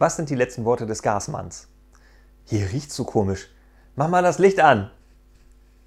Was sind die letzten Worte des Gasmanns? Hier riecht's so komisch. Mach mal das Licht an!